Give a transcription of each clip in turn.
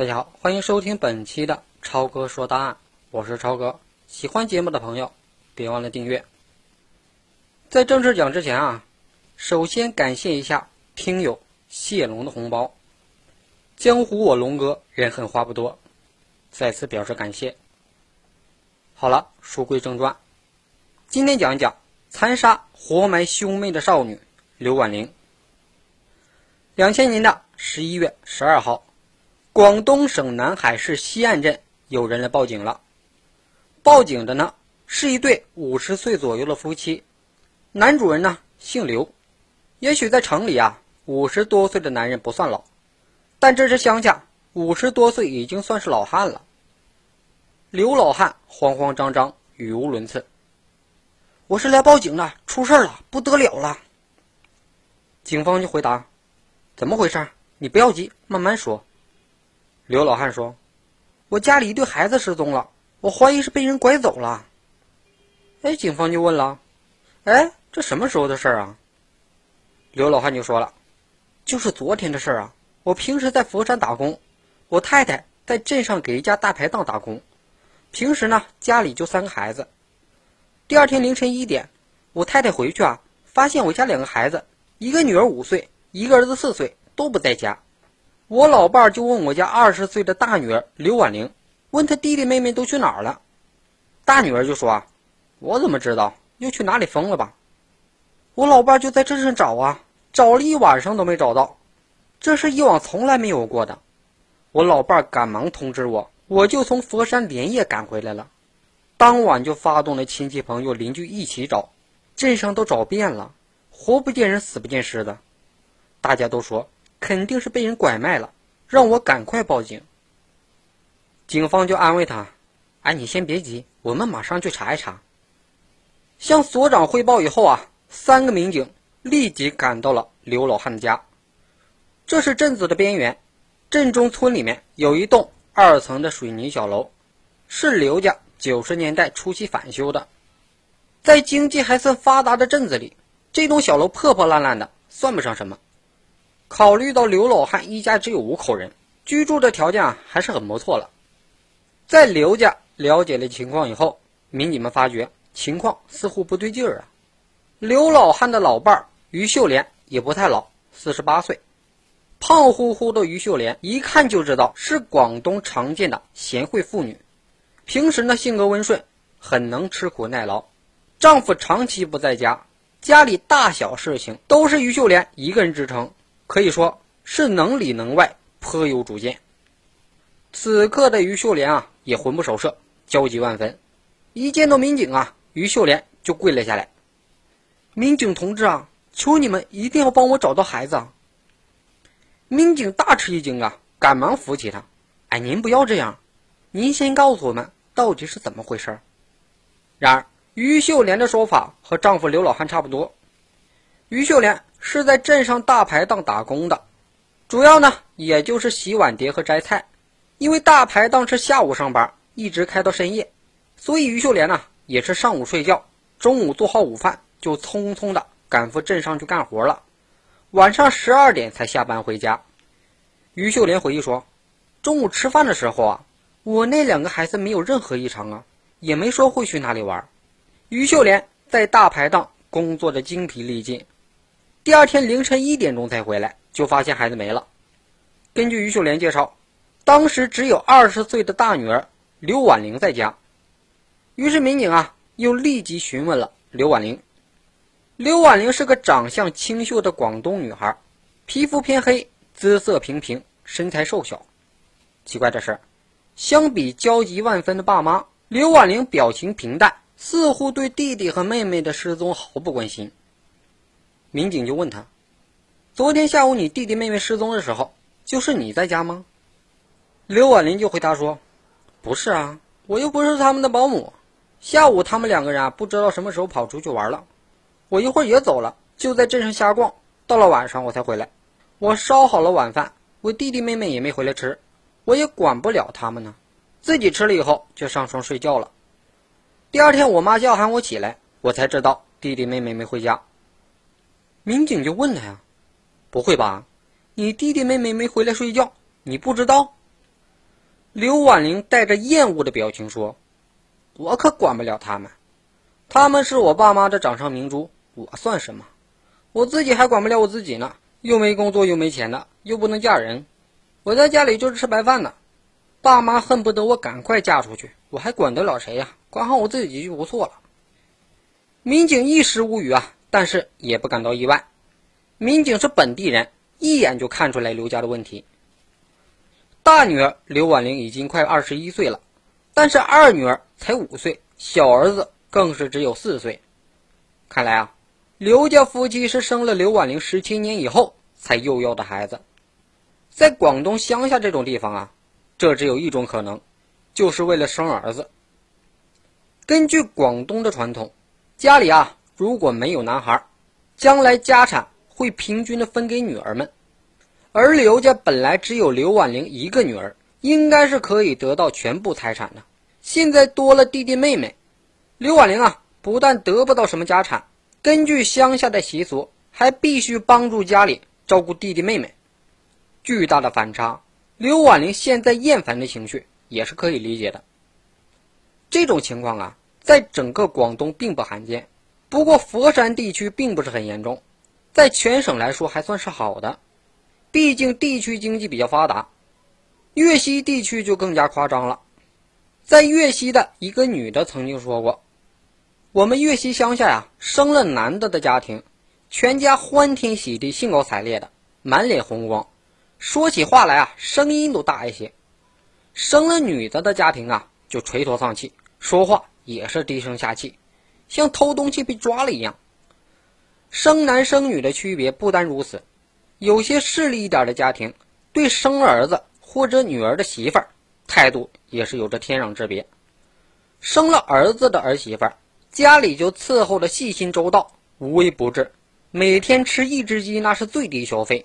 大家好，欢迎收听本期的超哥说答案，我是超哥。喜欢节目的朋友，别忘了订阅。在正式讲之前啊，首先感谢一下听友谢龙的红包。江湖我龙哥人狠话不多，再次表示感谢。好了，书归正传，今天讲一讲残杀活埋兄妹的少女刘婉玲。两千年的十一月十二号。广东省南海市西岸镇有人来报警了。报警的呢是一对五十岁左右的夫妻，男主人呢姓刘。也许在城里啊，五十多岁的男人不算老，但这是乡下，五十多岁已经算是老汉了。刘老汉慌慌张张，语无伦次：“我是来报警的，出事了，不得了了。”警方就回答：“怎么回事？你不要急，慢慢说。”刘老汉说：“我家里一对孩子失踪了，我怀疑是被人拐走了。”哎，警方就问了：“哎，这什么时候的事儿啊？”刘老汉就说了：“就是昨天的事儿啊！我平时在佛山打工，我太太在镇上给一家大排档打工，平时呢家里就三个孩子。第二天凌晨一点，我太太回去啊，发现我家两个孩子，一个女儿五岁，一个儿子四岁，都不在家。”我老伴儿就问我家二十岁的大女儿刘婉玲，问她弟弟妹妹都去哪儿了。大女儿就说：“啊我怎么知道？又去哪里疯了吧？”我老伴儿就在镇上找啊，找了一晚上都没找到，这是以往从来没有过的。我老伴儿赶忙通知我，我就从佛山连夜赶回来了。当晚就发动了亲戚朋友邻居一起找，镇上都找遍了，活不见人，死不见尸的。大家都说。肯定是被人拐卖了，让我赶快报警。警方就安慰他：“哎，你先别急，我们马上去查一查。”向所长汇报以后啊，三个民警立即赶到了刘老汉的家。这是镇子的边缘，镇中村里面有一栋二层的水泥小楼，是刘家九十年代初期返修的。在经济还算发达的镇子里，这栋小楼破破烂烂的，算不上什么。考虑到刘老汉一家只有五口人，居住的条件啊还是很不错了。在刘家了解了情况以后，民警们发觉情况似乎不对劲儿啊。刘老汉的老伴儿于秀莲也不太老，四十八岁，胖乎乎的于秀莲一看就知道是广东常见的贤惠妇女。平时呢性格温顺，很能吃苦耐劳。丈夫长期不在家，家里大小事情都是于秀莲一个人支撑。可以说是能里能外，颇有主见。此刻的于秀莲啊，也魂不守舍，焦急万分。一见到民警啊，于秀莲就跪了下来：“民警同志啊，求你们一定要帮我找到孩子啊！”民警大吃一惊啊，赶忙扶起他：“哎，您不要这样，您先告诉我们到底是怎么回事。”然而，于秀莲的说法和丈夫刘老汉差不多。于秀莲。是在镇上大排档打工的，主要呢也就是洗碗碟和摘菜。因为大排档是下午上班，一直开到深夜，所以于秀莲呢也是上午睡觉，中午做好午饭就匆匆的赶赴镇上去干活了，晚上十二点才下班回家。于秀莲回忆说：“中午吃饭的时候啊，我那两个孩子没有任何异常啊，也没说会去哪里玩。”于秀莲在大排档工作的精疲力尽。第二天凌晨一点钟才回来，就发现孩子没了。根据于秀莲介绍，当时只有二十岁的大女儿刘婉玲在家。于是民警啊，又立即询问了刘婉玲。刘婉玲是个长相清秀的广东女孩，皮肤偏黑，姿色平平，身材瘦小。奇怪的是，相比焦急万分的爸妈，刘婉玲表情平淡，似乎对弟弟和妹妹的失踪毫不关心。民警就问他：“昨天下午你弟弟妹妹失踪的时候，就是你在家吗？”刘婉玲就回答说：“不是啊，我又不是他们的保姆。下午他们两个人啊，不知道什么时候跑出去玩了。我一会儿也走了，就在镇上瞎逛。到了晚上我才回来。我烧好了晚饭，我弟弟妹妹也没回来吃，我也管不了他们呢。自己吃了以后就上床睡觉了。第二天我妈叫喊我起来，我才知道弟弟妹妹没回家。”民警就问他呀：“不会吧，你弟弟妹妹没回来睡觉，你不知道？”刘婉玲带着厌恶的表情说：“我可管不了他们，他们是我爸妈的掌上明珠，我算什么？我自己还管不了我自己呢，又没工作又没钱的，又不能嫁人，我在家里就是吃白饭的。爸妈恨不得我赶快嫁出去，我还管得了谁呀？管好我自己就不错了。”民警一时无语啊，但是也不感到意外。民警是本地人，一眼就看出来刘家的问题。大女儿刘婉玲已经快二十一岁了，但是二女儿才五岁，小儿子更是只有四岁。看来啊，刘家夫妻是生了刘婉玲十七年以后才又要的孩子。在广东乡下这种地方啊，这只有一种可能，就是为了生儿子。根据广东的传统，家里啊如果没有男孩，将来家产会平均的分给女儿们。而刘家本来只有刘婉玲一个女儿，应该是可以得到全部财产的。现在多了弟弟妹妹，刘婉玲啊，不但得不到什么家产，根据乡下的习俗，还必须帮助家里照顾弟弟妹妹。巨大的反差，刘婉玲现在厌烦的情绪也是可以理解的。这种情况啊，在整个广东并不罕见，不过佛山地区并不是很严重，在全省来说还算是好的。毕竟地区经济比较发达，粤西地区就更加夸张了。在粤西的一个女的曾经说过：“我们粤西乡下呀，生了男的的家庭，全家欢天喜地、兴高采烈的，满脸红光，说起话来啊，声音都大一些；生了女的的家庭啊，就垂头丧气，说话也是低声下气，像偷东西被抓了一样。生男生女的区别不单如此。”有些势利一点的家庭，对生儿子或者女儿的媳妇儿态度也是有着天壤之别。生了儿子的儿媳妇儿，家里就伺候的细心周到，无微不至，每天吃一只鸡那是最低消费。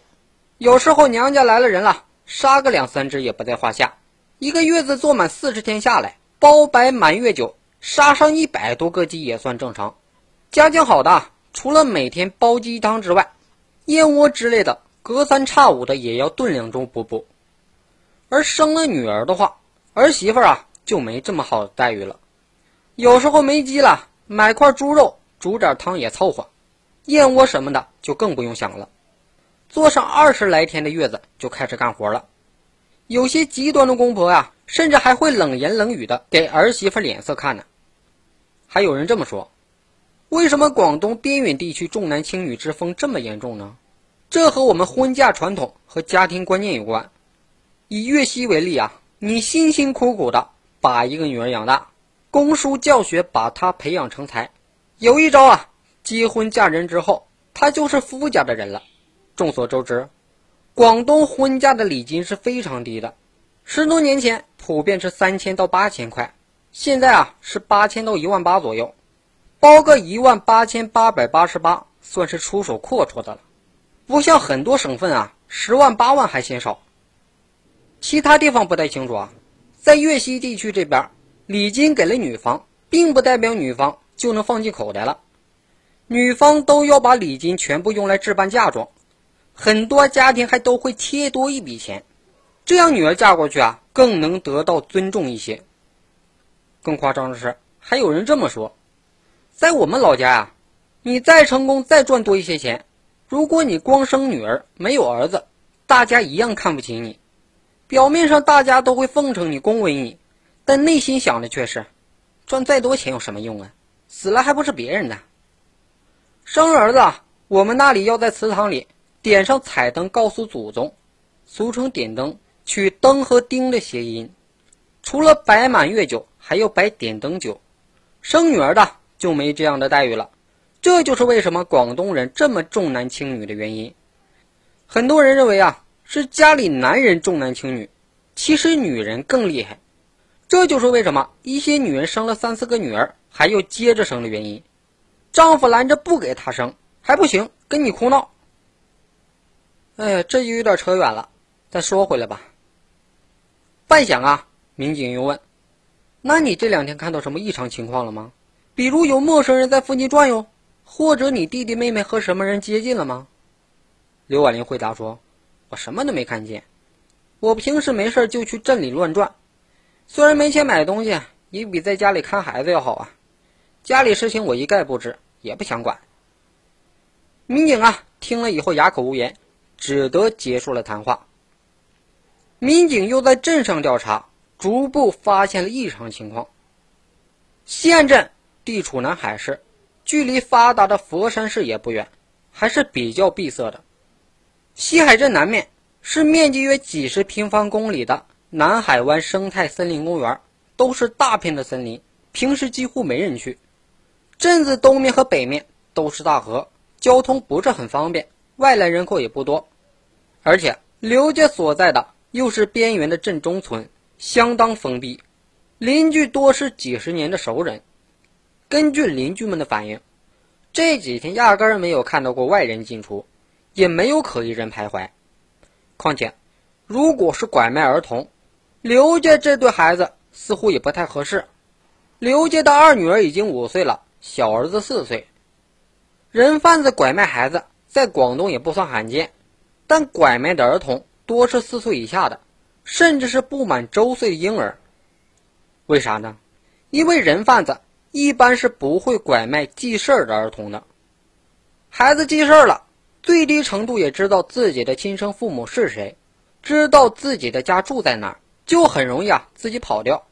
有时候娘家来了人了，杀个两三只也不在话下。一个月子坐满四十天下来，包白满月酒，杀上一百多个鸡也算正常。家境好的，除了每天煲鸡汤之外，燕窝之类的。隔三差五的也要炖两盅补补，而生了女儿的话，儿媳妇啊就没这么好的待遇了。有时候没鸡了，买块猪肉煮点汤也凑合，燕窝什么的就更不用想了。坐上二十来天的月子就开始干活了，有些极端的公婆呀，甚至还会冷言冷语的给儿媳妇脸色看呢。还有人这么说：为什么广东边远地区重男轻女之风这么严重呢？这和我们婚嫁传统和家庭观念有关。以岳西为例啊，你辛辛苦苦的把一个女儿养大，供书教学把她培养成才，有一招啊，结婚嫁人之后，她就是夫家的人了。众所周知，广东婚嫁的礼金是非常低的，十多年前普遍是三千到八千块，现在啊是八千到一万八左右，包个一万八千八百八十八，算是出手阔绰的了。不像很多省份啊，十万八万还嫌少。其他地方不太清楚啊，在粤西地区这边，礼金给了女方，并不代表女方就能放进口袋了，女方都要把礼金全部用来置办嫁妆，很多家庭还都会贴多一笔钱，这样女儿嫁过去啊，更能得到尊重一些。更夸张的是，还有人这么说，在我们老家呀，你再成功，再赚多一些钱。如果你光生女儿没有儿子，大家一样看不起你。表面上大家都会奉承你、恭维你，但内心想的却是：赚再多钱有什么用啊？死了还不是别人的。生儿子，我们那里要在祠堂里点上彩灯，告诉祖宗，俗称点灯，取灯和丁的谐音。除了摆满月酒，还要摆点灯酒。生女儿的就没这样的待遇了。这就是为什么广东人这么重男轻女的原因。很多人认为啊，是家里男人重男轻女，其实女人更厉害。这就是为什么一些女人生了三四个女儿还要接着生的原因。丈夫拦着不给她生还不行，跟你哭闹。哎呀，这就有点扯远了，再说回来吧。半晌啊，民警又问：“那你这两天看到什么异常情况了吗？比如有陌生人在附近转悠？”或者你弟弟妹妹和什么人接近了吗？刘婉玲回答说：“我什么都没看见，我平时没事就去镇里乱转，虽然没钱买东西，也比在家里看孩子要好啊。家里事情我一概不知，也不想管。民警啊，听了以后哑口无言，只得结束了谈话。民警又在镇上调查，逐步发现了异常情况。西岸镇地处南海市，距离发达的佛山市也不远，还是比较闭塞的。西海镇南面是面积约几十平方公里的南海湾生态森林公园，都是大片的森林，平时几乎没人去。镇子东面和北面都是大河，交通不是很方便，外来人口也不多。而且刘家所在的又是边缘的镇中村，相当封闭。邻居多是几十年的熟人，根据邻居们的反映，这几天压根儿没有看到过外人进出，也没有可疑人徘徊。况且，如果是拐卖儿童，刘家这对孩子似乎也不太合适。刘家的二女儿已经五岁了，小儿子四岁。人贩子拐卖孩子在广东也不算罕见，但拐卖的儿童多是四岁以下的，甚至是不满周岁的婴儿。为啥呢？因为人贩子一般是不会拐卖记事儿的儿童的。孩子记事儿了，最低程度也知道自己的亲生父母是谁，知道自己的家住在哪儿，就很容易啊自己跑掉。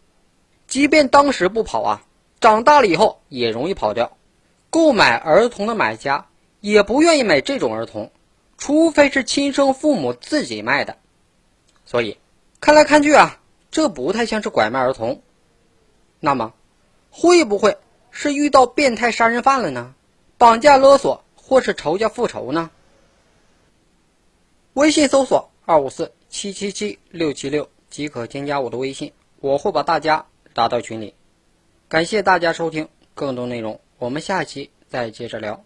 即便当时不跑啊，长大了以后也容易跑掉。购买儿童的买家也不愿意买这种儿童，除非是亲生父母自己卖的。所以看来看去啊，这不太像是拐卖儿童。那么，会不会是遇到变态杀人犯了呢？绑架勒索，或是仇家复仇呢？微信搜索二五四七七七六七六即可添加我的微信，我会把大家拉到群里。感谢大家收听，更多内容我们下期再接着聊。